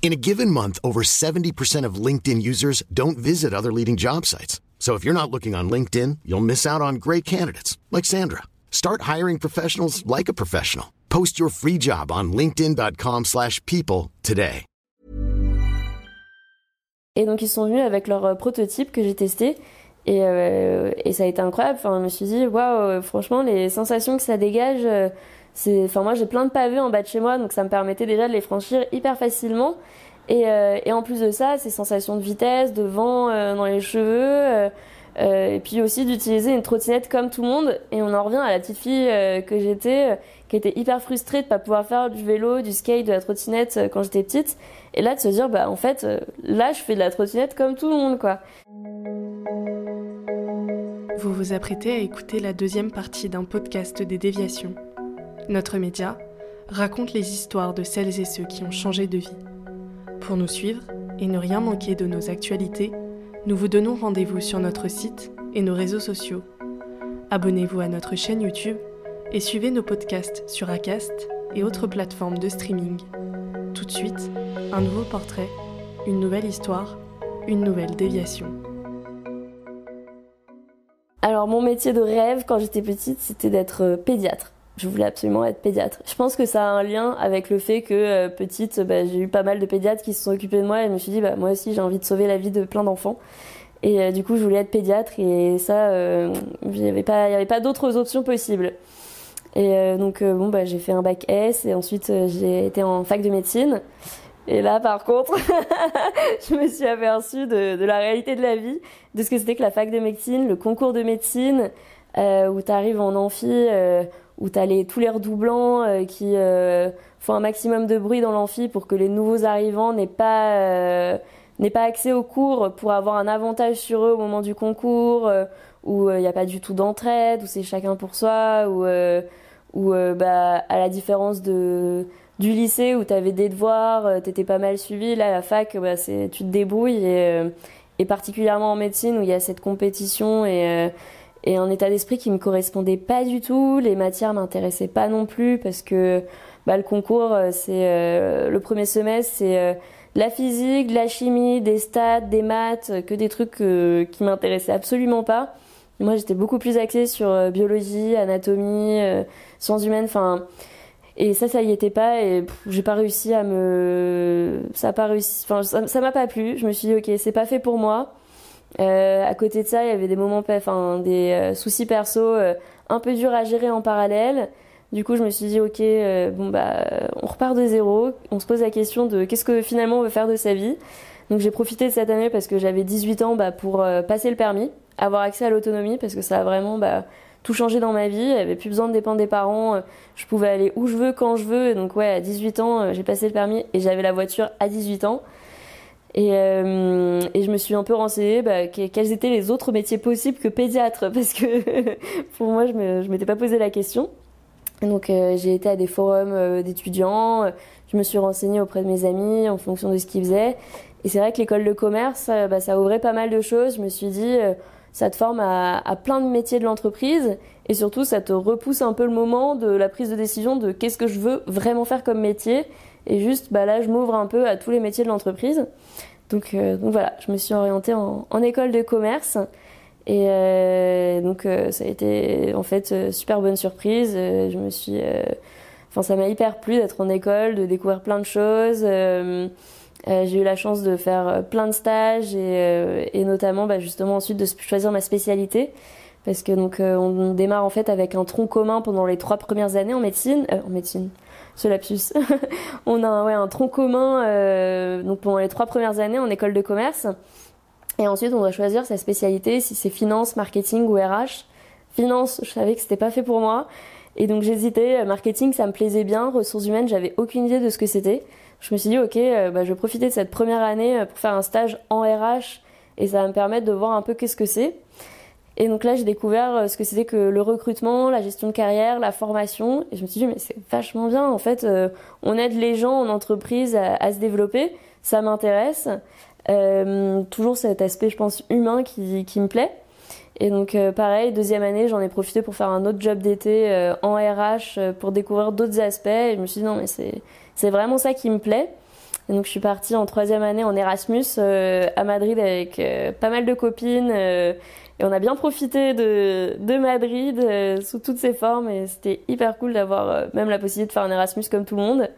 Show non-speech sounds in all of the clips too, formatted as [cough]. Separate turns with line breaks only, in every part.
In a given month, over 70% of LinkedIn users don't visit other leading job sites. So if you're not looking on LinkedIn, you'll miss out on great candidates like Sandra. Start hiring professionals like a professional. Post your free job on linkedin.com/people slash people today.
Et donc ils sont venus avec leur euh, prototype que j'ai testé et, euh, et ça a été incroyable. Enfin, je me suis dit waouh, franchement les sensations que ça dégage, euh, Enfin moi j'ai plein de pavés en bas de chez moi donc ça me permettait déjà de les franchir hyper facilement. Et, euh, en plus de ça, ces sensations de vitesse, de vent euh, dans les cheveux. euh, et puis aussi d'utiliser une trottinette comme tout le monde. Et on en revient à la petite fille que j'étais, qui était hyper frustrée de pas pouvoir faire du vélo, du skate, de la trottinette quand j'étais petite. Et là de se dire, bah en fait, là je fais de la trottinette comme tout le monde, quoi.
Vous vous apprêtez à écouter la deuxième partie d'un podcast des déviations. Notre média raconte les histoires de celles et ceux qui ont changé de vie. Pour nous suivre et ne rien manquer de nos actualités, nous vous donnons rendez-vous sur notre site et nos réseaux sociaux. Abonnez-vous à notre chaîne YouTube et suivez nos podcasts sur Acast et autres plateformes de streaming. Tout de suite, un nouveau portrait, une nouvelle histoire, une nouvelle déviation.
Alors mon métier de rêve quand j'étais petite, c'était d'être euh, pédiatre. Je voulais absolument être pédiatre. Je pense que ça a un lien avec le fait que euh, petite, bah, j'ai eu pas mal de pédiatres qui se sont occupés de moi et je me suis dit bah moi aussi j'ai envie de sauver la vie de plein d'enfants. Et euh, du coup je voulais être pédiatre et ça euh, il n'y avait pas y pas d'autres options possibles. Et euh, donc euh, bon bah j'ai fait un bac S et ensuite euh, j'ai été en fac de médecine. Et là par contre [laughs] je me suis aperçue de, de la réalité de la vie, de ce que c'était que la fac de médecine, le concours de médecine où tu arrives en amphi où tu as les, tous les redoublants euh, qui euh, font un maximum de bruit dans l'amphi pour que les nouveaux arrivants n'aient pas, euh, n'aient pas accès aux cours pour avoir un avantage sur eux au moment du concours, euh, où il n'y a pas du tout d'entraide, où c'est chacun pour soi, où, euh, où euh, bah, à la différence de, du lycée où tu avais des devoirs, euh, t'étais pas mal suivi, là la fac, bah, tu te débrouilles et, euh, et particulièrement en médecine où il y a cette compétition et euh, et un état d'esprit qui me correspondait pas du tout. Les matières m'intéressaient pas non plus parce que bah, le concours, euh, c'est euh, le premier semestre, c'est euh, de la physique, de la chimie, des stats, des maths, que des trucs euh, qui m'intéressaient absolument pas. Moi, j'étais beaucoup plus axée sur euh, biologie, anatomie, euh, sciences humaines, enfin. Et ça, ça y était pas, et j'ai pas réussi à me, ça a pas réussi, enfin, ça m'a pas plu. Je me suis dit, ok, c'est pas fait pour moi. Euh, à côté de ça, il y avait des moments, enfin des euh, soucis perso euh, un peu durs à gérer en parallèle. Du coup, je me suis dit, ok, euh, bon bah, on repart de zéro. On se pose la question de qu'est-ce que finalement on veut faire de sa vie. Donc j'ai profité de cette année parce que j'avais 18 ans bah, pour euh, passer le permis, avoir accès à l'autonomie parce que ça a vraiment bah, tout changé dans ma vie. J'avais plus besoin de dépendre des parents. Je pouvais aller où je veux, quand je veux. Donc ouais, à 18 ans, euh, j'ai passé le permis et j'avais la voiture à 18 ans. Et, euh, et je me suis un peu renseignée bah, que- quels étaient les autres métiers possibles que pédiatre [laughs] parce que pour moi je je m'étais pas posé la question. Donc euh, j'ai été à des forums euh, d'étudiants, je me suis renseignée auprès de mes amis en fonction de ce qu'ils faisaient. Et c'est vrai que l'école de commerce, euh, bah, ça ouvrait pas mal de choses. Je me suis dit, ça te forme à, à plein de métiers de l'entreprise et surtout ça te repousse un peu le moment de la prise de décision de qu'est-ce que je veux vraiment faire comme métier. Et juste, bah là, je m'ouvre un peu à tous les métiers de l'entreprise. Donc, euh, donc voilà, je me suis orientée en, école de commerce. Et euh, donc euh, ça a été en fait euh, super bonne surprise. Je me suis, enfin ça m'a hyper plu d'être en école, de découvrir plein de choses. J'ai eu la chance de faire plein de stages et, notamment bah, justement ensuite de choisir ma spécialité parce que donc on démarre en fait avec un tronc commun pendant les trois premières années en médecine, en médecine, ce lapsus. [laughs] on a ouais, un tronc commun euh, donc pendant les trois premières années en école de commerce. Et ensuite, on doit choisir sa spécialité, si c'est finance, marketing ou RH. Finance, je savais que c'était pas fait pour moi. Et donc j'hésitais. Marketing, ça me plaisait bien. Ressources humaines, j'avais aucune idée de ce que c'était. je me suis dit, ok, bah, je vais profiter de cette première année pour faire un stage en RH et ça va me permettre de voir un peu qu'est-ce que c'est. Et donc là, j'ai découvert ce que c'était que le recrutement, la gestion de carrière, la formation. Et je me suis dit, mais c'est vachement bien. En fait, on aide les gens en entreprise à, se développer. Ça m'intéresse. Euh, toujours cet aspect, je pense, humain qui, me plaît. Et donc euh, pareil, deuxième année, j'en ai profité pour faire un autre job d'été euh, en RH euh, pour découvrir d'autres aspects. Et je me suis dit non mais c'est vraiment ça qui me plaît. Et donc je suis partie en troisième année en Erasmus à Madrid avec pas mal de copines. Et on a bien profité de, de Madrid sous toutes ses formes. Et c'était hyper cool d'avoir même la possibilité de faire un Erasmus comme tout le monde.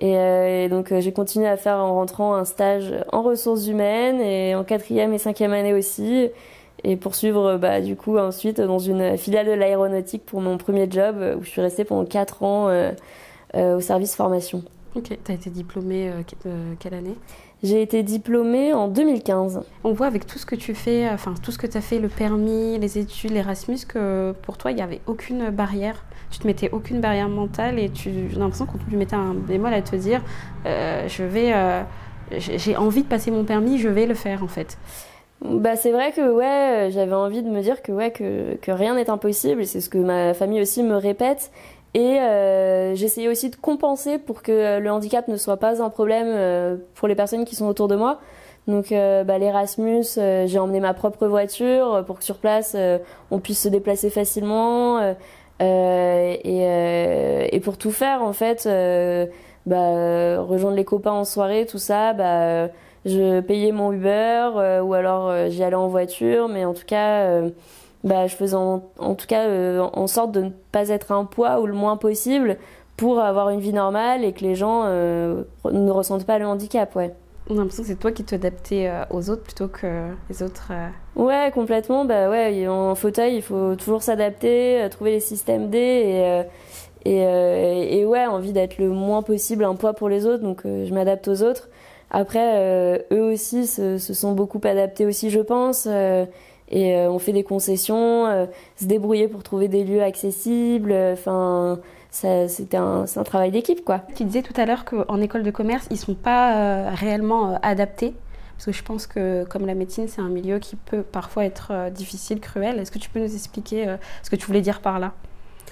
Et, donc j'ai continué à faire en rentrant un stage en ressources humaines et en quatrième et cinquième année aussi et poursuivre bah, du coup ensuite dans une filiale de l'aéronautique pour mon premier job où je suis restée pendant 4 ans euh, euh, au service formation.
Ok, tu as été diplômée euh, quelle année?
J'ai été diplômée en 2015.
On voit avec tout ce que tu fais, enfin tout ce que tu as fait, le permis, les études, l'Erasmus, que pour toi il n'y avait aucune barrière. Tu te mettais aucune barrière mentale et tu, j'ai l'impression qu'on tu mettais un bémol à te dire je vais, j'ai envie de passer mon permis, je vais le faire en fait.
Bah c'est vrai que ouais, j'avais envie de me dire que ouais que, que rien n'est impossible, c'est ce que ma famille aussi me répète. Et euh, j'essayais aussi de compenser pour que le handicap ne soit pas un problème euh, pour les personnes qui sont autour de moi. Donc euh, bah, l'Erasmus, euh, j'ai emmené ma propre voiture pour que sur place on puisse se déplacer facilement. et, et pour tout faire en fait, bah, rejoindre les copains en soirée, tout ça, bah je payais mon Uber euh, ou alors euh, j'y allais en voiture, mais en tout cas, euh, bah, je faisais en, tout cas en sorte de ne pas être un poids ou le moins possible pour avoir une vie normale et que les gens ne ressentent pas le handicap, ouais.
On a l'impression que c'est toi qui t'adaptais aux autres plutôt que les autres.
Ouais, complètement. Bah ouais, en fauteuil, il faut toujours s'adapter, trouver les systèmes D et, et, et, ouais, envie d'être le moins possible un poids pour les autres. Donc je m'adapte aux autres. Après, euh, eux aussi se, se, sont beaucoup adaptés aussi, je pense. Euh, et euh, on fait des concessions, se débrouiller pour trouver des lieux accessibles. Enfin, c'était un, un travail d'équipe, quoi.
Tu disais tout à l'heure qu'en école de commerce, ils sont pas réellement adaptés. Parce que je pense que, comme la médecine, c'est un milieu qui peut parfois être difficile, cruel. Est-ce que tu peux nous expliquer ce que tu voulais dire par là?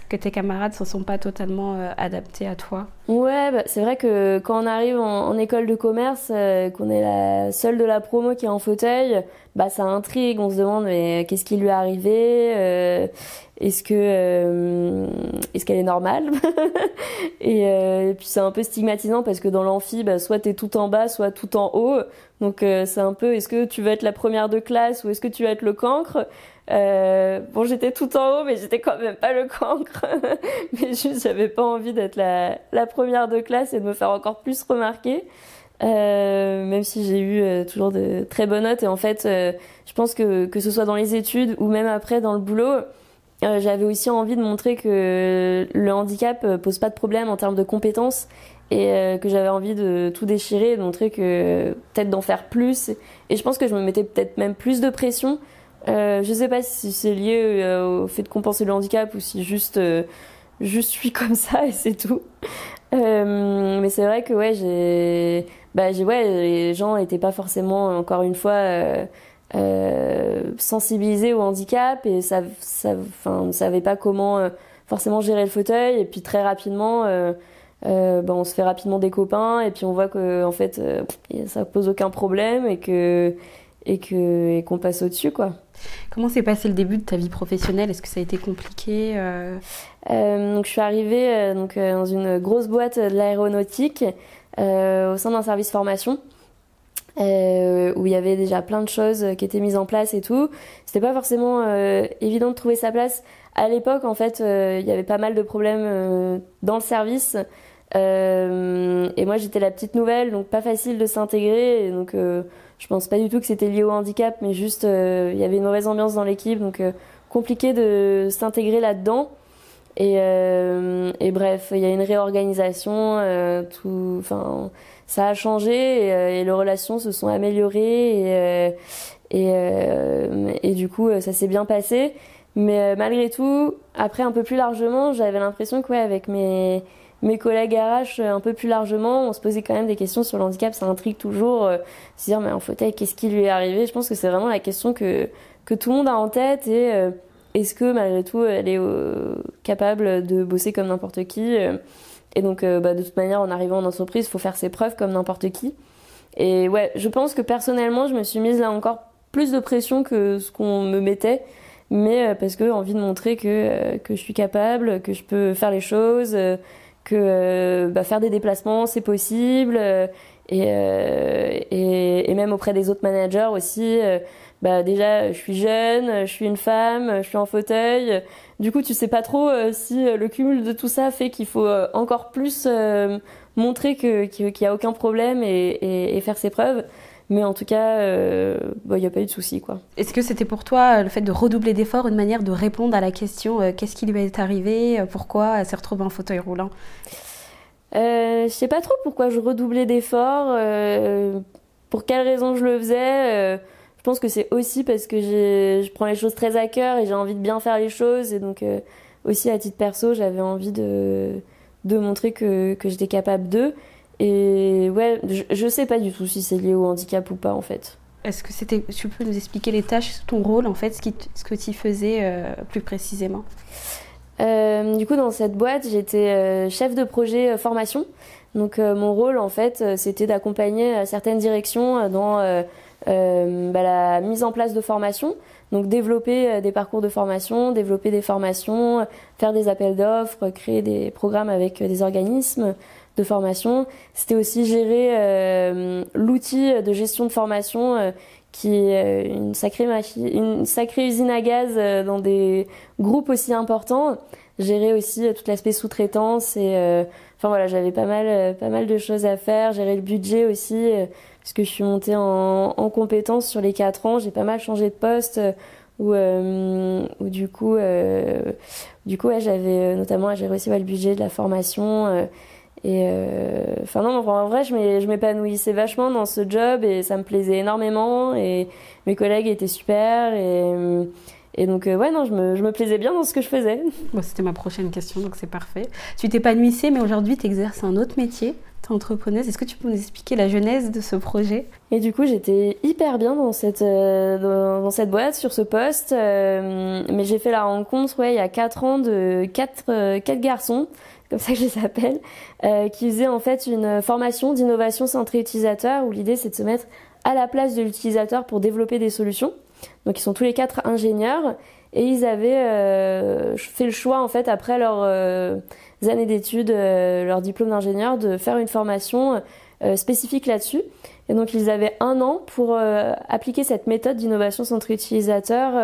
Que tes camarades ne se sont pas totalement euh, adaptés à toi
Ouais, bah, c'est vrai que quand on arrive en, école de commerce, euh, qu'on est la seule de la promo qui est en fauteuil, bah ça intrigue. On se demande mais qu'est-ce qui lui est arrivé euh, Est-ce que est-ce qu'elle est normale [laughs] et, puis c'est un peu stigmatisant parce que dans l'amphi, bah, soit t'es tout en bas, soit tout en haut. Donc c'est un peu est-ce que tu veux être la première de classe ou est-ce que tu vas être le cancre? Euh, bon, j'étais tout en haut, mais j'étais quand même pas le cancre. [laughs] mais juste, j'avais pas envie d'être la, première de classe et de me faire encore plus remarquer. Euh, même si j'ai eu euh, toujours de très bonnes notes. Et en fait, euh, je pense que que ce soit dans les études ou même après dans le boulot, euh, j'avais aussi envie de montrer que le handicap pose pas de problème en termes de compétences et que j'avais envie de tout déchirer, de montrer que peut-être d'en faire plus. Et je pense que je me mettais peut-être même plus de pression euh, je sais pas si c'est lié euh, au fait de compenser le handicap ou si juste euh, je suis comme [laughs] ça et c'est tout. Euh, mais c'est vrai que ouais, j'ai, bah j'ai ouais, les gens n'étaient pas forcément encore une fois sensibilisés au handicap et ça, ça, enfin, ne savaient pas comment forcément gérer le fauteuil et puis très rapidement. Euh, bah, on se fait rapidement des copains et puis on voit que en fait ça pose aucun problème et que et que et qu'on passe au dessus quoi.
Comment s'est passé le début de ta vie professionnelle? Est-ce que ça a été compliqué
euh... Euh, donc, Je suis arrivée euh, donc, dans une grosse boîte de l'aéronautique au sein d'un service formation. où il y avait déjà plein de choses qui étaient mises en place et tout. C'était pas forcément évident de trouver sa place. À l'époque, en fait, il y avait pas mal de problèmes dans le service. Et moi, j'étais la petite nouvelle, donc pas facile de s'intégrer. Donc, je pense pas du tout que c'était lié au handicap, mais juste euh, il y avait une mauvaise ambiance dans l'équipe, donc euh, compliqué de s'intégrer là-dedans. Et, euh, et, bref, il y a une réorganisation, tout, enfin, ça a changé et, les relations se sont améliorées et, et, et du coup, ça s'est bien passé. Mais malgré tout, après un peu plus largement, j'avais l'impression que ouais, avec mes mes collègues RH un peu plus largement, on se posait quand même des questions sur le handicap. Ça intrigue toujours, se dire mais en fauteuil, qu'est-ce qui lui est arrivé? Je pense que c'est vraiment la question que que tout le monde a en tête et est-ce que malgré tout elle est capable de bosser comme n'importe qui Et donc bah, de toute manière, en arrivant en entreprise, il faut faire ses preuves comme n'importe qui. Et ouais, je pense que personnellement, je me suis mise là encore plus de pression que ce qu'on me mettait, mais euh, parce que envie de montrer que, euh, que je suis capable, que je peux faire les choses, euh, que bah, faire des déplacements c'est possible, et, et, et, même auprès des autres managers aussi. bah déjà, je suis jeune, je suis une femme, je suis en fauteuil. Du coup, tu sais pas trop si le cumul de tout ça fait qu'il faut encore plus montrer qu'il que, n'y a aucun problème et, et, faire ses preuves. Mais en tout cas, euh, bah, il n'y a pas eu de souci. quoi.
Est-ce que c'était pour toi le fait de redoubler d'efforts une manière de répondre à la question euh, qu'est-ce qui lui est arrivé euh, Pourquoi elle s'est retrouvée en fauteuil roulant?
Euh, Je sais pas trop pourquoi je redoublais d'efforts. pour quelles raisons je le faisais Je pense que c'est aussi parce que je prends les choses très à cœur et j'ai envie de bien faire les choses. Et donc, aussi à titre perso, j'avais envie de de montrer que, que j'étais capable d'eux. Et ouais, je, je sais pas du tout si c'est lié au handicap ou pas en fait.
Est-ce que c'était, tu peux nous expliquer les tâches, ton rôle en fait, ce, qui, ce que tu faisais euh, plus précisément?
Euh, Du coup, dans cette boîte, j'étais euh, chef de projet formation. Donc, mon rôle en fait, c'était d'accompagner certaines directions dans bah, la mise en place de formation. Donc développer des parcours de formation, développer des formations, faire des appels d'offres, créer des programmes avec des organismes de formation. C'était aussi gérer euh, l'outil de gestion de formation qui est une sacrée, une sacrée usine à gaz dans des groupes aussi importants. Gérer aussi tout l'aspect sous-traitance et enfin voilà, j'avais pas mal, pas mal de choses à faire. Gérer le budget aussi puisque je suis montée en, en sur les quatre ans. J'ai pas mal changé de poste. Euh, où, euh, où du coup, euh, du coup, ouais, j'avais notamment j'ai réussi le budget de la formation. Et enfin non, en vrai, je m'épanouissais vachement dans ce job et ça me plaisait énormément. Et mes collègues étaient super et et donc, ouais, non, je me, je me, plaisais bien dans ce que je faisais. [laughs]
Bon, C'était ma prochaine question, donc c'est parfait. Tu t'épanouissais, mais aujourd'hui, tu exerces un autre métier entrepreneuse. Est-ce que tu peux nous expliquer la genèse de ce projet?
Et du coup, j'étais hyper bien dans cette, euh, dans, cette boîte, sur ce poste. Euh, mais j'ai fait la rencontre, ouais, il y a 4 ans, de 4, euh, quatre garçons, [laughs] comme ça que je les appelle, qui faisaient en fait une formation d'innovation centrée utilisateur, où l'idée c'est de se mettre à la place de l'utilisateur pour développer des solutions. Donc ils sont tous les quatre ingénieurs et ils avaient fait le choix en fait après leur années d'études, euh, leur diplôme d'ingénieur, de faire une formation euh, spécifique là-dessus. Et donc ils avaient un an pour euh, appliquer cette méthode d'innovation centrée utilisateur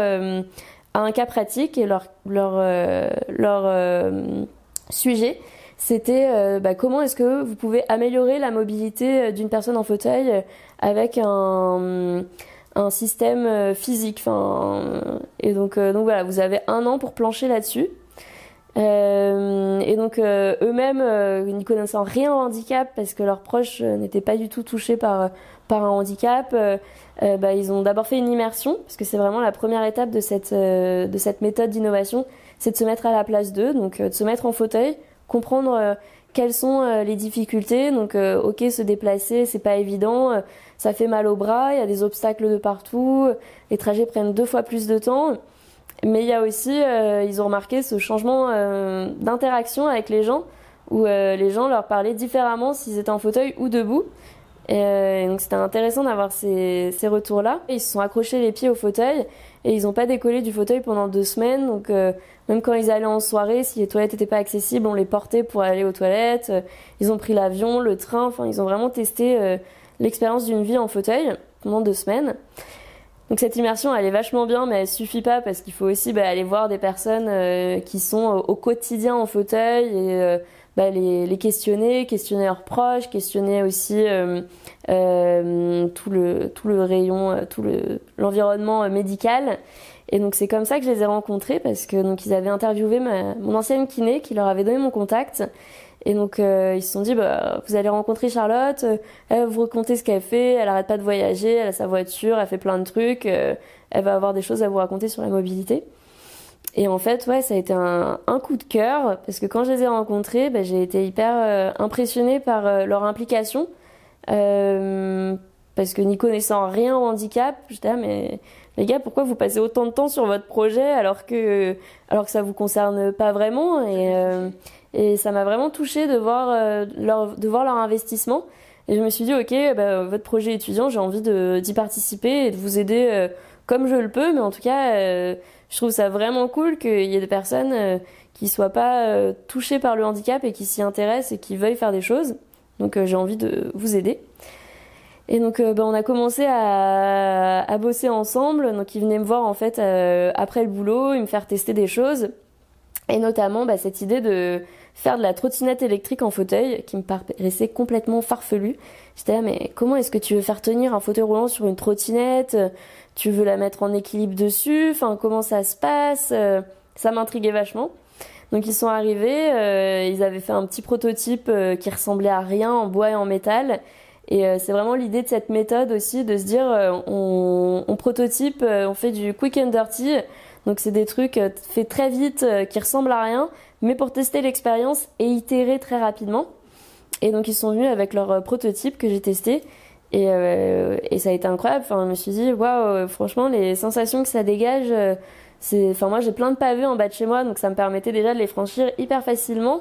à un cas pratique et leur, leur, leur sujet c'était bah, comment est-ce que vous pouvez améliorer la mobilité d'une personne en fauteuil avec un, système physique. Et donc, voilà, vous avez un an pour plancher là-dessus. Euh, et donc euh, eux-mêmes, euh, n'y connaissant rien au handicap parce que leurs proches euh, n'étaient pas du tout touchés par par un handicap, bah, ils ont d'abord fait une immersion parce que c'est vraiment la première étape de cette de cette méthode d'innovation, c'est de se mettre à la place d'eux, donc de se mettre en fauteuil, comprendre quelles sont les difficultés. Donc ok, se déplacer, c'est pas évident, ça fait mal au bras, il y a des obstacles de partout, les trajets prennent deux fois plus de temps. Mais il y a aussi, euh, ils ont remarqué ce changement euh, d'interaction avec les gens, où euh, les gens leur parlaient différemment s'ils étaient en fauteuil ou debout. Et, donc c'était intéressant d'avoir ces, ces retours-là. Ils se sont accrochés les pieds au fauteuil et ils n'ont pas décollé du fauteuil pendant deux semaines. Donc même quand ils allaient en soirée, si les toilettes n'étaient pas accessibles, on les portait pour aller aux toilettes. Ils ont pris l'avion, le train. Enfin, ils ont vraiment testé l'expérience d'une vie en fauteuil pendant deux semaines. Donc cette immersion, elle est vachement bien, mais elle suffit pas parce qu'il faut aussi bah, aller voir des personnes euh, qui sont au quotidien en fauteuil et euh, bah, les, les, questionner, questionner leurs proches, questionner aussi euh, tout le tout le rayon, tout le l'environnement médical. Et donc c'est comme ça que je les ai rencontrés parce que donc ils avaient interviewé ma, mon ancienne kiné qui leur avait donné mon contact et donc euh, ils se sont dit bah vous allez rencontrer Charlotte, euh, elle va vous raconter ce qu'elle fait, elle arrête pas de voyager, elle a sa voiture, elle fait plein de trucs, euh, elle va avoir des choses à vous raconter sur la mobilité. Et en fait, ouais, ça a été un, un, coup de cœur parce que quand je les ai rencontrés, bah, j'ai été hyper euh, impressionnée par euh, leur implication. Euh, parce que n'y connaissant rien au handicap, j'étais là, mais les gars, pourquoi vous passez autant de temps sur votre projet alors que, alors que ça vous concerne pas vraiment et, euh, et ça m'a vraiment touchée de voir, leur, de voir leur investissement. Et je me suis dit, ok, bah, votre projet étudiant, j'ai envie d'y participer et de vous aider comme je le peux, mais en tout cas, euh, je trouve ça vraiment cool qu'il y ait des personnes euh, qui soient pas euh, touchées par le handicap et qui s'y intéressent et qui veuillent faire des choses. Donc j'ai envie de vous aider. Et donc bah, on a commencé à, à, bosser ensemble. Donc il venait me voir en fait après le boulot, il me faire tester des choses. Et notamment bah, cette idée de faire de la trottinette électrique en fauteuil qui me paraissait complètement farfelu. J'étais là mais comment est-ce que tu veux faire tenir un fauteuil roulant sur une trottinette? Tu veux la mettre en équilibre dessus, enfin comment ça se passe, euh, ça m'intriguait vachement. Donc ils sont arrivés, euh, ils avaient fait un petit prototype euh, qui ressemblait à rien en bois et en métal. Et c'est vraiment l'idée de cette méthode aussi de se dire on, prototype, on fait du quick and dirty. Donc c'est des trucs faits très vite qui ressemblent à rien, mais pour tester l'expérience et itérer très rapidement. Et donc ils sont venus avec leur prototype que j'ai testé et, euh, et ça a été incroyable. Enfin, je me suis dit, waouh, franchement, les sensations que ça dégage, euh, c'est. Enfin, moi, j'ai plein de pavés en bas de chez moi, donc ça me permettait déjà de les franchir hyper facilement.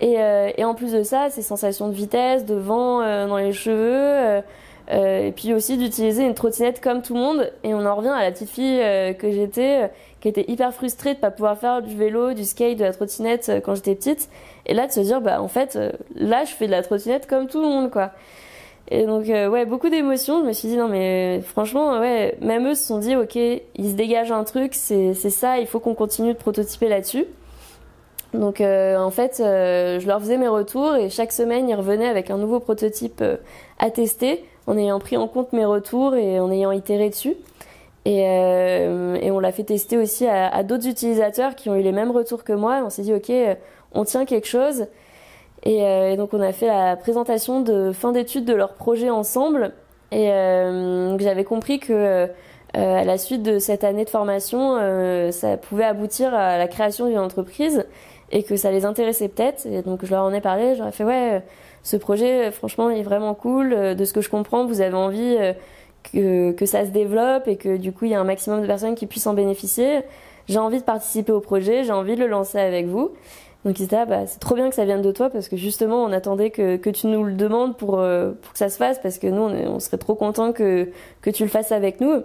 Et, euh, et en plus de ça, ces sensations de vitesse, de vent euh, dans les cheveux, et puis aussi d'utiliser une trottinette comme tout le monde. Et on en revient à la petite fille que j'étais, qui était hyper frustrée de pas pouvoir faire du vélo, du skate, de la trottinette quand j'étais petite. Et là, de se dire, bah en fait, là, je fais de la trottinette comme tout le monde, quoi. Et donc, euh, ouais, beaucoup d'émotions. Je me suis dit, non, mais franchement, ouais, même eux se sont dit, ok, il se dégage un truc, c'est ça, il faut qu'on continue de prototyper là-dessus. Donc, euh, en fait, euh, je leur faisais mes retours et chaque semaine, ils revenaient avec un nouveau prototype à tester en ayant pris en compte mes retours et en ayant itéré dessus. Et, et on l'a fait tester aussi à, d'autres utilisateurs qui ont eu les mêmes retours que moi. On s'est dit, ok, on tient quelque chose. Euh, et, donc on a fait la présentation de fin d'études de leur projet ensemble. Et euh, j'avais compris que euh, à la suite de cette année de formation, ça pouvait aboutir à la création d'une entreprise et que ça les intéressait peut-être. Et donc je leur en ai parlé, j'aurais fait ouais, ce projet franchement il est vraiment cool. De ce que je comprends, vous avez envie que, que ça se développe et que du coup il y a un maximum de personnes qui puissent en bénéficier. J'ai envie de participer au projet, j'ai envie de le lancer avec vous. Donc ils bah, c'est trop bien que ça vienne de toi parce que justement on attendait que, que tu nous le demandes pour, euh, pour que ça se fasse parce que nous on, serait trop content que, que tu le fasses avec nous.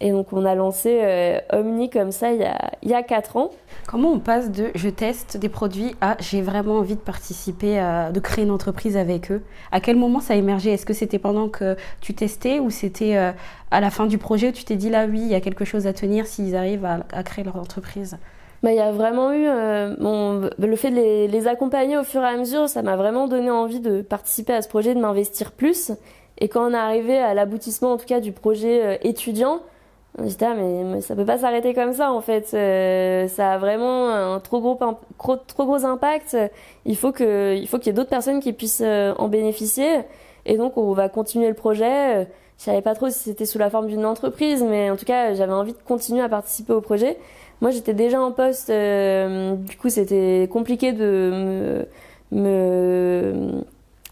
Et donc on a lancé euh, Omni comme ça il y, a, il y a 4 ans.
Comment on passe de je teste des produits à j'ai vraiment envie de participer, à, de créer une entreprise avec eux À quel moment ça a émergé? Est-ce que c'était pendant que tu testais ou c'était euh, à la fin du projet où tu t'es dit là oui il y a quelque chose à tenir s'ils arrivent à, à créer leur entreprise?
Bah, il y a vraiment eu euh, bon, le fait de les, les, accompagner au fur et à mesure, ça m'a vraiment donné envie de participer à ce projet, de m'investir plus. Et quand on est arrivé à l'aboutissement, en tout cas, du projet euh, étudiant, on dit ah mais, ça peut pas s'arrêter comme ça en fait. Euh, ça a vraiment un trop gros trop, trop gros impact. Il faut que il faut qu'il y ait d'autres personnes qui puissent en bénéficier. Et donc on va continuer le projet. Je savais pas trop si c'était sous la forme d'une entreprise, mais en tout cas j'avais envie de continuer à participer au projet. Moi, j'étais déjà en poste, euh, du coup, c'était compliqué de me,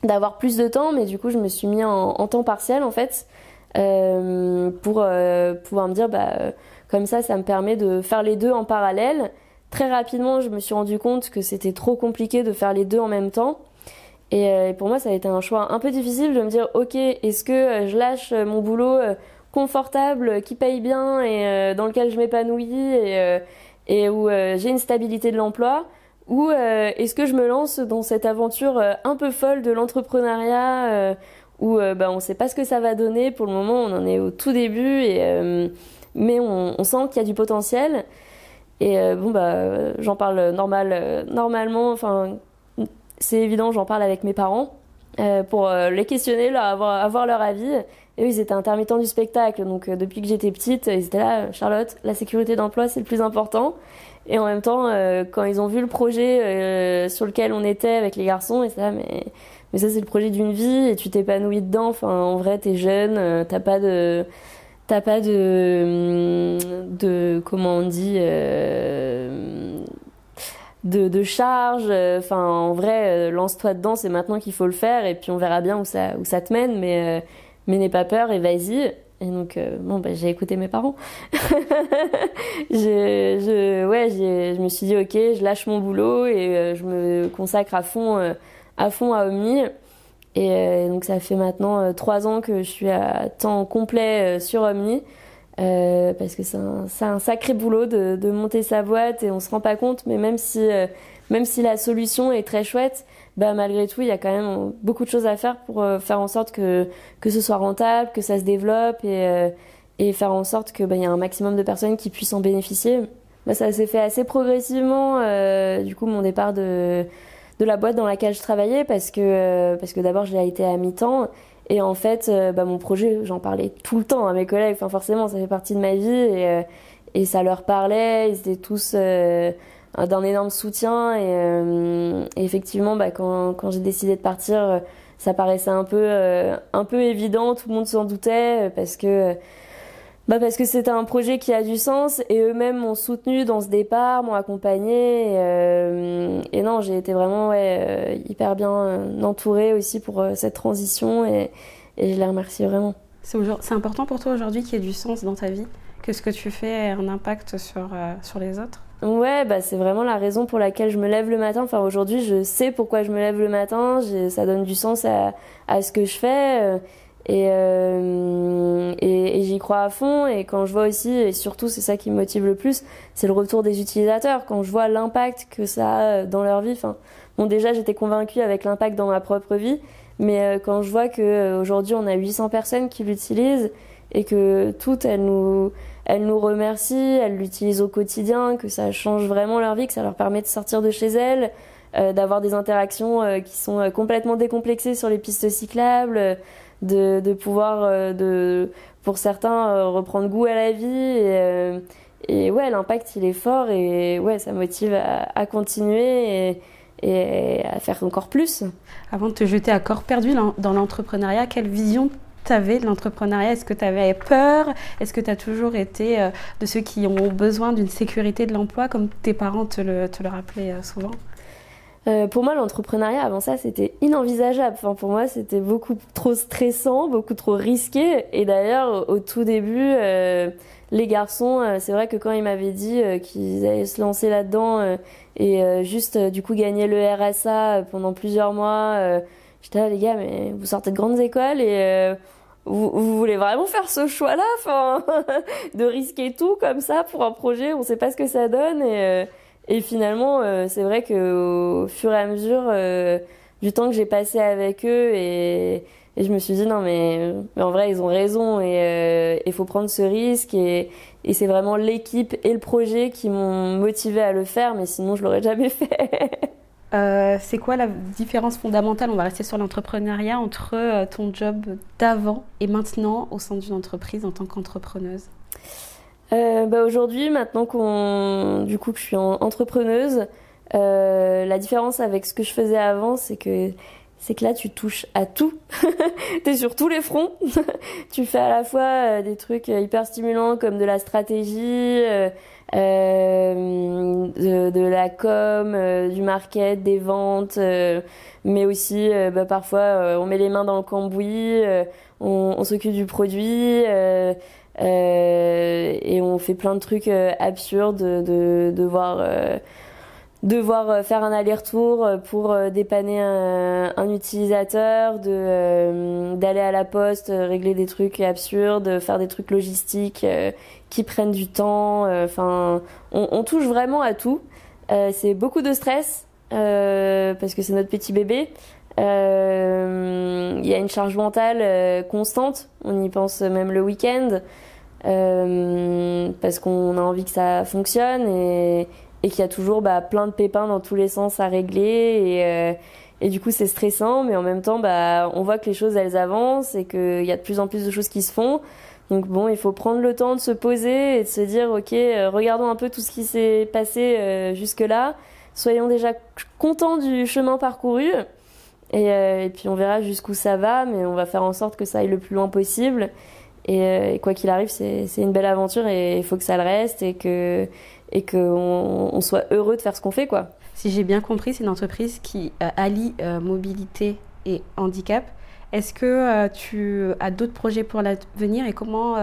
d'avoir plus de temps, mais du coup, je me suis mis en, temps partiel en fait euh, pour euh, pouvoir me dire, bah, comme ça, ça me permet de faire les deux en parallèle. Très rapidement, je me suis rendu compte que c'était trop compliqué de faire les deux en même temps. Et pour moi, ça a été un choix un peu difficile de me dire, ok, est-ce que je lâche mon boulot confortable, qui paye bien et euh, dans lequel je m'épanouis et, euh, et où euh, j'ai une stabilité de l'emploi? Ou est-ce que je me lance dans cette aventure un peu folle de l'entrepreneuriat où bah, on ne sait pas ce que ça va donner pour le moment on en est au tout début et mais on, sent qu'il y a du potentiel et bon bah j'en parle normal normalement c'est évident j'en parle avec mes parents pour les questionner avoir, leur avis et eux, ils étaient intermittents du spectacle. Donc, euh, depuis que j'étais petite, ils étaient là, Charlotte, la sécurité d'emploi, c'est le plus important. Et en même temps, euh, quand ils ont vu le projet euh, sur lequel on était avec les garçons, ils étaient là, mais, mais ça, c'est le projet d'une vie et tu t'épanouis dedans. Enfin, en vrai, t'es jeune, t'as pas de. T'as pas de. de. comment on dit. de, de charge. Enfin, en vrai, lance-toi dedans, c'est maintenant qu'il faut le faire, et puis on verra bien où ça, où ça te mène, mais, mais n'aie pas peur et vas-y. Et donc, bon, bah, j'ai écouté mes parents. [laughs] je, je, ouais, je me suis dit, ok, je lâche mon boulot et je me consacre à fond, à fond à Omni. Et donc, ça fait maintenant trois ans que je suis à temps complet sur Omni. Euh, parce que c'est un, un, sacré boulot de, de, monter sa boîte et on se rend pas compte, mais même si, euh, même si la solution est très chouette, bah, malgré tout, il y a quand même beaucoup de choses à faire pour euh, faire en sorte que, que ce soit rentable, que ça se développe et, et faire en sorte qu'il bah, y a un maximum de personnes qui puissent en bénéficier. Bah, ça s'est fait assez progressivement, du coup, mon départ de, de la boîte dans laquelle je travaillais parce que, parce que d'abord, j'ai été à mi-temps et en fait, euh, bah, mon projet, j'en parlais tout le temps à mes collègues. Enfin, forcément, ça fait partie de ma vie et, euh, et ça leur parlait. Ils étaient tous euh, d'un énorme soutien. Et, et effectivement, bah, quand, quand j'ai décidé de partir, ça paraissait un peu, un peu évident. Tout le monde s'en doutait parce que bah parce que c'était un projet qui a du sens et eux-mêmes m'ont soutenu dans ce départ, m'ont accompagné et, euh, et non, j'ai été vraiment ouais, euh, hyper bien euh, entourée aussi pour cette transition et, et je les remercie vraiment.
C'est important pour toi aujourd'hui qu'il y ait du sens dans ta vie, que ce que tu fais ait un impact sur, sur les autres?
Ouais, bah c'est vraiment la raison pour laquelle je me lève le matin. Enfin aujourd'hui, je sais pourquoi je me lève le matin, ça donne du sens à, à ce que je fais. Et, euh, et, et j'y crois à fond. Et quand je vois aussi, et surtout c'est ça qui me motive le plus, c'est le retour des utilisateurs. Quand je vois l'impact que ça a dans leur vie. Bon déjà j'étais convaincue avec l'impact dans ma propre vie, mais euh, quand je vois que euh, aujourd'hui on a 800 personnes qui l'utilisent et que toutes elles nous elles nous remercient, elles l'utilisent au quotidien, que ça change vraiment leur vie, que ça leur permet de sortir de chez elles, euh, d'avoir des interactions qui sont complètement décomplexées sur les pistes cyclables de, pouvoir, euh, de, pour certains, euh, reprendre goût à la vie. Et, euh, et ouais, l'impact, il est fort et ouais, ça motive à, à continuer et, et, à faire encore plus.
Avant de te jeter à corps perdu dans l'entrepreneuriat, quelle vision tu avais de l'entrepreneuriat? Est-ce que tu avais peur? Est-ce que tu as toujours été de ceux qui ont besoin d'une sécurité de l'emploi, comme tes parents te le, te le rappelaient souvent?
Euh, pour moi, l'entrepreneuriat avant ça, c'était inenvisageable. Enfin, pour moi, c'était beaucoup trop stressant, beaucoup trop risqué. Et d'ailleurs, au tout début, euh, les garçons, euh, c'est vrai que quand ils m'avaient dit qu'ils allaient se lancer là-dedans et juste du coup gagner le RSA pendant plusieurs mois, j'étais là, les gars, mais vous sortez de grandes écoles et vous, vous, voulez vraiment faire ce choix-là, enfin, [laughs] de risquer tout comme ça pour un projet, on sait pas ce que ça donne et et finalement, euh, c'est vrai qu'au fur et à mesure euh, du temps que j'ai passé avec eux, et, et, je me suis dit non mais, mais en vrai ils ont raison et euh, il faut prendre ce risque et, et c'est vraiment l'équipe et le projet qui m'ont motivé à le faire, mais sinon je l'aurais jamais [laughs] fait.
Euh, c'est quoi la différence fondamentale, on va rester sur l'entrepreneuriat, entre ton job d'avant et maintenant au sein d'une entreprise en tant qu'entrepreneuse?
Euh, bah Aujourd'hui, maintenant qu'on, du coup, que je suis entrepreneuse, euh, la différence avec ce que je faisais avant, c'est que c'est que là tu touches à tout. [laughs] T'es sur tous les fronts. [laughs] tu fais à la fois euh, des trucs hyper stimulants comme de la stratégie, euh, euh de, la com, du market, des ventes, mais aussi bah, parfois on met les mains dans le cambouis, on, on s'occupe du produit. Euh, et on fait plein de trucs euh, absurdes de devoir euh, devoir faire un aller-retour pour dépanner un, un utilisateur, de d'aller à la poste, régler des trucs absurdes, faire des trucs logistiques qui prennent du temps. Enfin, on, on, touche vraiment à tout. c'est beaucoup de stress parce que c'est notre petit bébé. Il y a une charge mentale constante. On y pense même le week-end. Euh, parce qu'on a envie que ça fonctionne et, et qu'il y a toujours bah, plein de pépins dans tous les sens à régler et, euh, et du coup c'est stressant mais en même temps bah, on voit que les choses elles avancent et qu'il y a de plus en plus de choses qui se font donc bon il faut prendre le temps de se poser et de se dire ok euh, regardons un peu tout ce qui s'est passé euh, jusque là soyons déjà contents du chemin parcouru et, et puis on verra jusqu'où ça va mais on va faire en sorte que ça aille le plus loin possible euh, et, quoi qu'il arrive, c'est une belle aventure et il faut que ça le reste et que et qu'on on soit heureux de faire ce qu'on fait, quoi.
Si j'ai bien compris, c'est une entreprise qui allie mobilité et handicap. Est-ce que tu as d'autres projets pour l'avenir et comment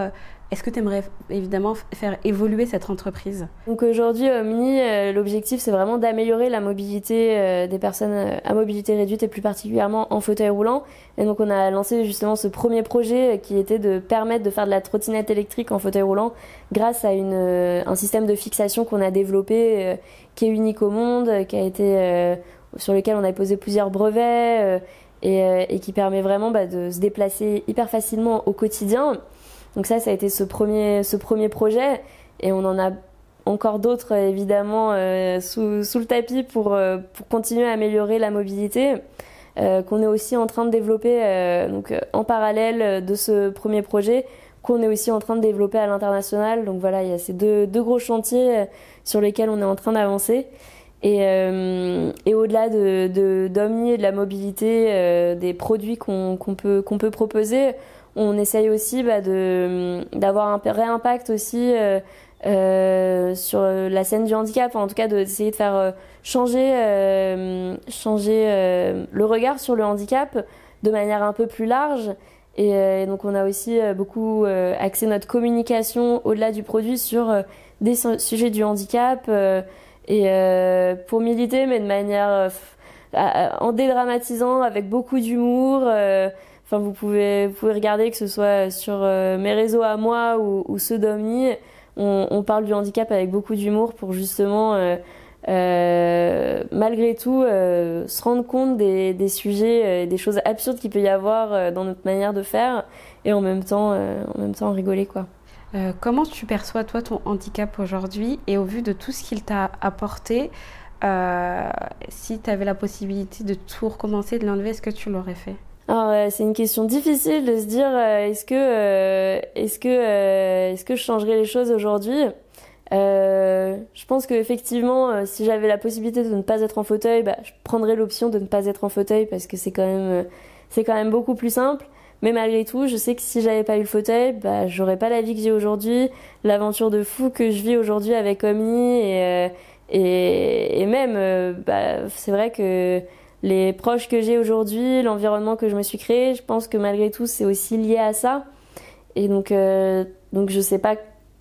est-ce que tu aimerais évidemment faire évoluer cette entreprise?
Donc aujourd'hui, Mini, euh, l'objectif c'est vraiment d'améliorer la mobilité euh, des personnes euh, à mobilité réduite et plus particulièrement en fauteuil roulant. Et donc on a lancé justement ce premier projet qui était de permettre de faire de la trottinette électrique en fauteuil roulant grâce à une, un système de fixation qu'on a développé qui est unique au monde, qui a été sur lequel on a posé plusieurs brevets et, qui permet vraiment bah, de se déplacer hyper facilement au quotidien. Donc ça, ça a été ce premier, ce premier projet. Et on en a encore d'autres, évidemment, euh, sous, le tapis pour, euh, pour continuer à améliorer la mobilité. Euh, qu'on est aussi en train de développer donc, en parallèle de ce premier projet, qu'on est aussi en train de développer à l'international. Donc voilà, il y a ces deux, gros chantiers sur lesquels on est en train d'avancer. Et, au-delà de, de, de la mobilité, des produits qu'on peut, qu'on peut proposer, on essaye aussi bah, d'avoir un vrai impact aussi euh, euh, sur la scène du handicap, en tout cas d'essayer de faire euh, changer, changer le regard sur le handicap de manière un peu plus large. Et, donc on a aussi beaucoup axé notre communication au-delà du produit sur des sujets du handicap et pour militer, mais de manière en dédramatisant avec beaucoup d'humour vous pouvez, regarder que ce soit sur euh, mes réseaux à moi ou, ceux d'Omni. On, parle du handicap avec beaucoup d'humour pour justement, euh, euh, malgré tout, se rendre compte des, des sujets, des choses absurdes qu'il peut y avoir dans notre manière de faire et en même temps, en même temps rigoler quoi.
comment tu perçois toi ton handicap aujourd'hui et au vu de tout ce qu'il t'a apporté, si tu avais la possibilité de tout recommencer, de l'enlever, est-ce que tu l'aurais fait?
Alors c'est une question difficile de se dire euh, est-ce que euh, est-ce que euh, est-ce que je changerais les choses aujourd'hui? Je pense qu'effectivement, si j'avais la possibilité de ne pas être en fauteuil, bah, je prendrais l'option de ne pas être en fauteuil parce que c'est quand même c'est quand même beaucoup plus simple. Mais malgré tout, je sais que si j'avais pas eu le fauteuil, bah, j'aurais pas la vie que j'ai aujourd'hui, l'aventure de fou que je vis aujourd'hui avec Omi et, et, et même, bah, c'est vrai que les proches que j'ai aujourd'hui, l'environnement que je me suis créé, je pense que malgré tout, c'est aussi lié à ça. Et donc, euh, donc je sais pas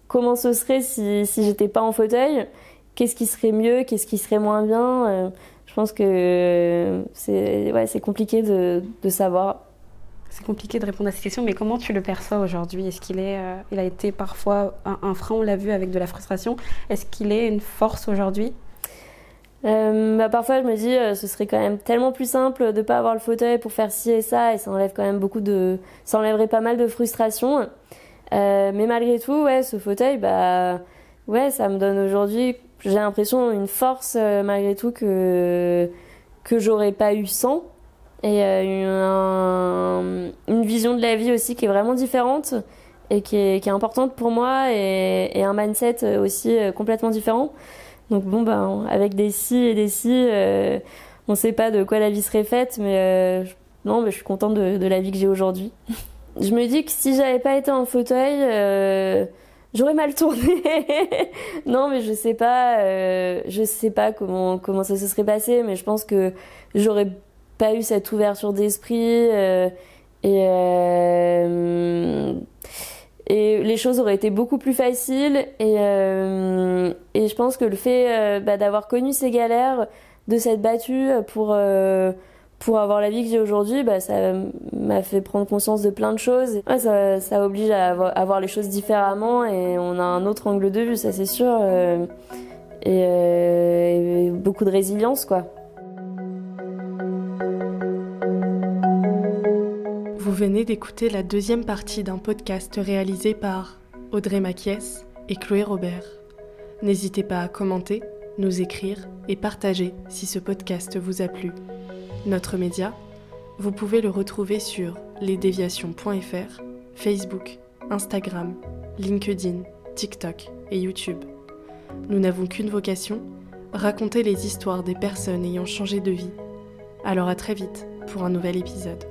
comment ce serait si, si j'étais pas en fauteuil. Qu'est-ce qui serait mieux, qu'est-ce qui serait moins bien? Euh, je pense que c'est ouais, compliqué de, de savoir.
C'est compliqué de répondre à cette question, mais comment tu le perçois aujourd'hui? Est-ce qu'il est, euh, a été parfois un frein, on l'a vu avec de la frustration. Est-ce qu'il est une force aujourd'hui?
Euh, bah parfois je me dis euh, ce serait quand même tellement plus simple de pas avoir le fauteuil pour faire ci et ça et ça enlève quand même beaucoup de ça enlèverait pas mal de frustration. Euh, mais malgré tout ouais ce fauteuil bah ouais ça me donne aujourd'hui j'ai l'impression une force euh, malgré tout que que j'aurais pas eu sans. Et euh, une, une vision de la vie aussi qui est vraiment différente et qui est, qui est importante pour moi et, et un mindset aussi complètement différent donc bon, ben, avec des si et des si, euh, on ne sait pas de quoi la vie serait faite, mais euh, non, mais je suis contente de, la vie que j'ai aujourd'hui. [laughs] je me dis que si j'avais pas été en fauteuil, euh, j'aurais mal tourné. [laughs] non, mais je sais pas, je sais pas comment comment ça se serait passé, mais je pense que j'aurais pas eu cette ouverture d'esprit et et les choses auraient été beaucoup plus faciles et, euh, et je pense que le fait euh, bah, d'avoir connu ces galères, de s'être battue pour, euh, pour avoir la vie que j'ai aujourd'hui, bah, ça m'a fait prendre conscience de plein de choses. Ouais, ça, ça oblige à avoir, voir les choses différemment et on a un autre angle de vue, ça c'est sûr. Et, et beaucoup de résilience quoi.
Vous venez d'écouter la deuxième partie d'un podcast réalisé par Audrey Maquies et Chloé Robert. N'hésitez pas à commenter, nous écrire et partager si ce podcast vous a plu. Notre média, vous pouvez le retrouver sur lesdéviations.fr, Facebook, Instagram, LinkedIn, TikTok et YouTube. Nous n'avons qu'une vocation, raconter les histoires des personnes ayant changé de vie. Alors à très vite pour un nouvel épisode.